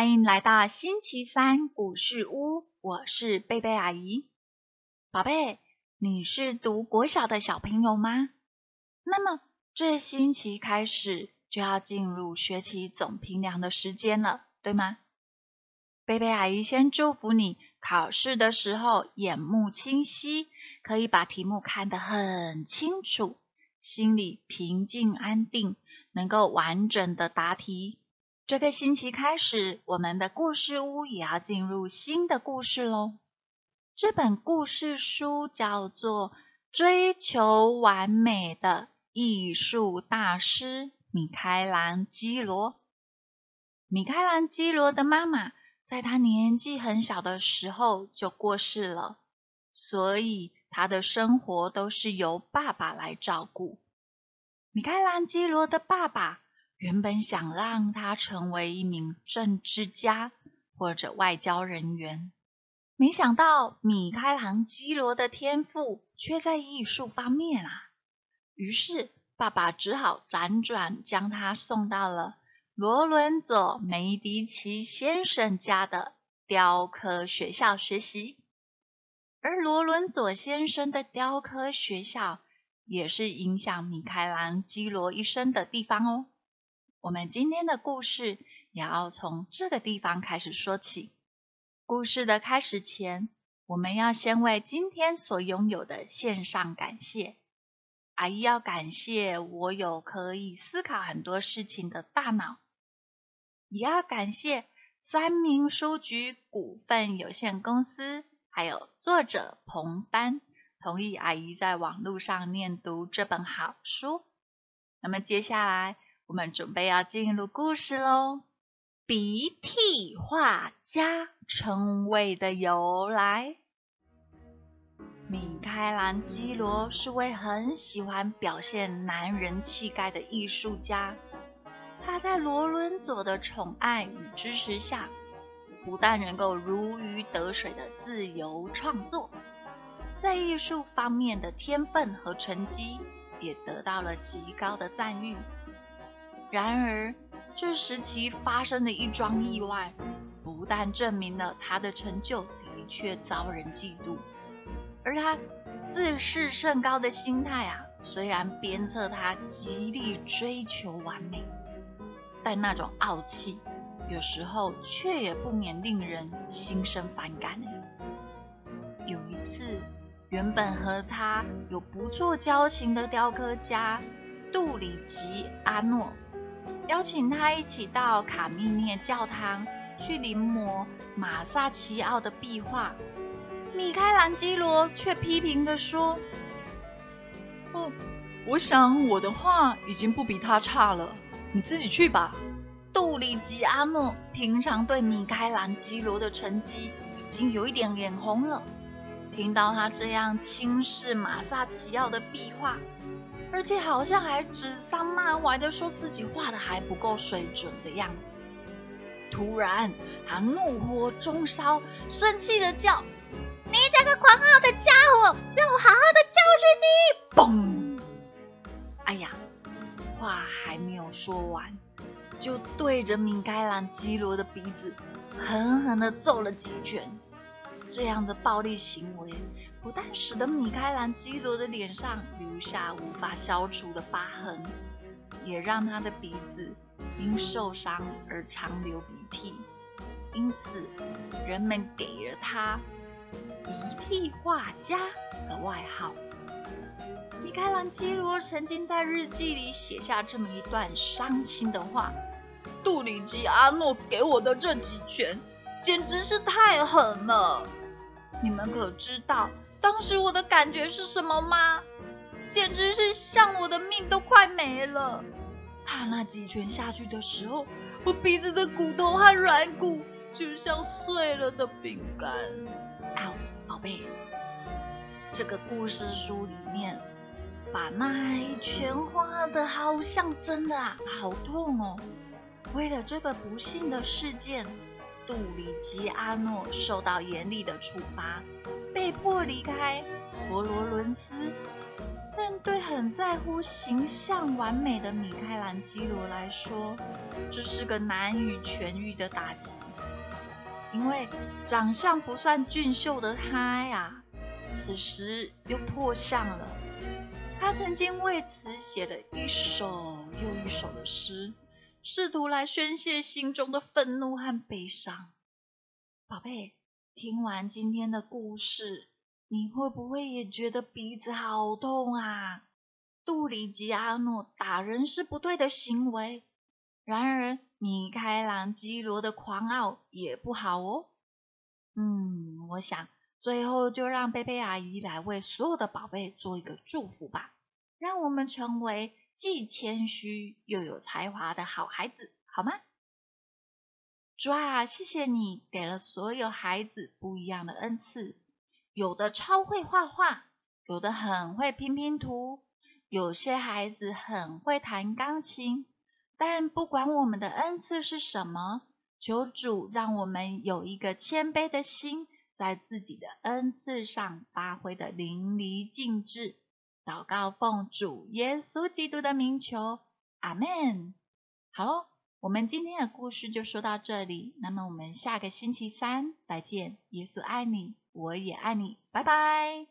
欢迎来到星期三故事屋，我是贝贝阿姨。宝贝，你是读国小的小朋友吗？那么这星期开始就要进入学期总评量的时间了，对吗？贝贝阿姨先祝福你，考试的时候眼目清晰，可以把题目看得很清楚，心里平静安定，能够完整的答题。这个星期开始，我们的故事屋也要进入新的故事喽。这本故事书叫做《追求完美的艺术大师米开朗基罗》。米开朗基罗的妈妈在他年纪很小的时候就过世了，所以他的生活都是由爸爸来照顾。米开朗基罗的爸爸。原本想让他成为一名政治家或者外交人员，没想到米开朗基罗的天赋却在艺术方面啊！于是爸爸只好辗转将他送到了罗伦佐梅迪奇先生家的雕刻学校学习。而罗伦佐先生的雕刻学校也是影响米开朗基罗一生的地方哦。我们今天的故事也要从这个地方开始说起。故事的开始前，我们要先为今天所拥有的献上感谢。阿姨要感谢我有可以思考很多事情的大脑，也要感谢三明书局股份有限公司，还有作者彭丹同意阿姨在网络上念读这本好书。那么接下来。我们准备要进入故事喽。鼻涕画家称谓的由来。米开朗基罗是位很喜欢表现男人气概的艺术家。他在罗伦佐的宠爱与支持下，不但能够如鱼得水的自由创作，在艺术方面的天分和成绩也得到了极高的赞誉。然而，这时期发生的一桩意外，不但证明了他的成就的确遭人嫉妒，而他自视甚高的心态啊，虽然鞭策他极力追求完美，但那种傲气，有时候却也不免令人心生反感。有一次，原本和他有不错交情的雕刻家杜里吉阿诺。邀请他一起到卡密涅教堂去临摹马萨奇奥的壁画，米开朗基罗却批评地说：“哦，我想我的画已经不比他差了，你自己去吧。”杜里吉阿诺平常对米开朗基罗的成绩已经有一点眼红了，听到他这样轻视马萨奇奥的壁画。而且好像还指桑骂槐的说自己画的还不够水准的样子。突然，他怒火中烧，生气的叫：“你这个狂傲的家伙，让我好好的教训你！”嘣！哎呀，话还没有说完，就对着米开朗基罗的鼻子狠狠的揍了几拳。这样的暴力行为。不但使得米开朗基罗的脸上留下无法消除的疤痕，也让他的鼻子因受伤而长流鼻涕，因此人们给了他“鼻涕画家”的外号。米开朗基罗曾经在日记里写下这么一段伤心的话：“杜里吉阿诺给我的这几拳，简直是太狠了！你们可知道？”当时我的感觉是什么吗？简直是像我的命都快没了。他那几拳下去的时候，我鼻子的骨头和软骨就像碎了的饼干。啊，宝贝，这个故事书里面把那一拳画的好像真的啊，好痛哦。为了这个不幸的事件。杜里吉阿诺受到严厉的处罚，被迫离开佛罗伦斯。但对很在乎形象完美的米开朗基罗来说，这是个难以痊愈的打击。因为长相不算俊秀的他呀，此时又破相了。他曾经为此写了一首又一首的诗，试图来宣泄心中的愤怒和悲伤。宝贝，听完今天的故事。你会不会也觉得鼻子好痛啊？杜里吉阿诺打人是不对的行为，然而米开朗基罗的狂傲也不好哦。嗯，我想最后就让贝贝阿姨来为所有的宝贝做一个祝福吧，让我们成为既谦虚又有才华的好孩子，好吗？主啊，谢谢你给了所有孩子不一样的恩赐。有的超会画画，有的很会拼拼图，有些孩子很会弹钢琴。但不管我们的恩赐是什么，求主让我们有一个谦卑的心，在自己的恩赐上发挥的淋漓尽致。祷告奉主耶稣基督的名求，阿门。好，我们今天的故事就说到这里，那么我们下个星期三再见。耶稣爱你。我也爱你，拜拜。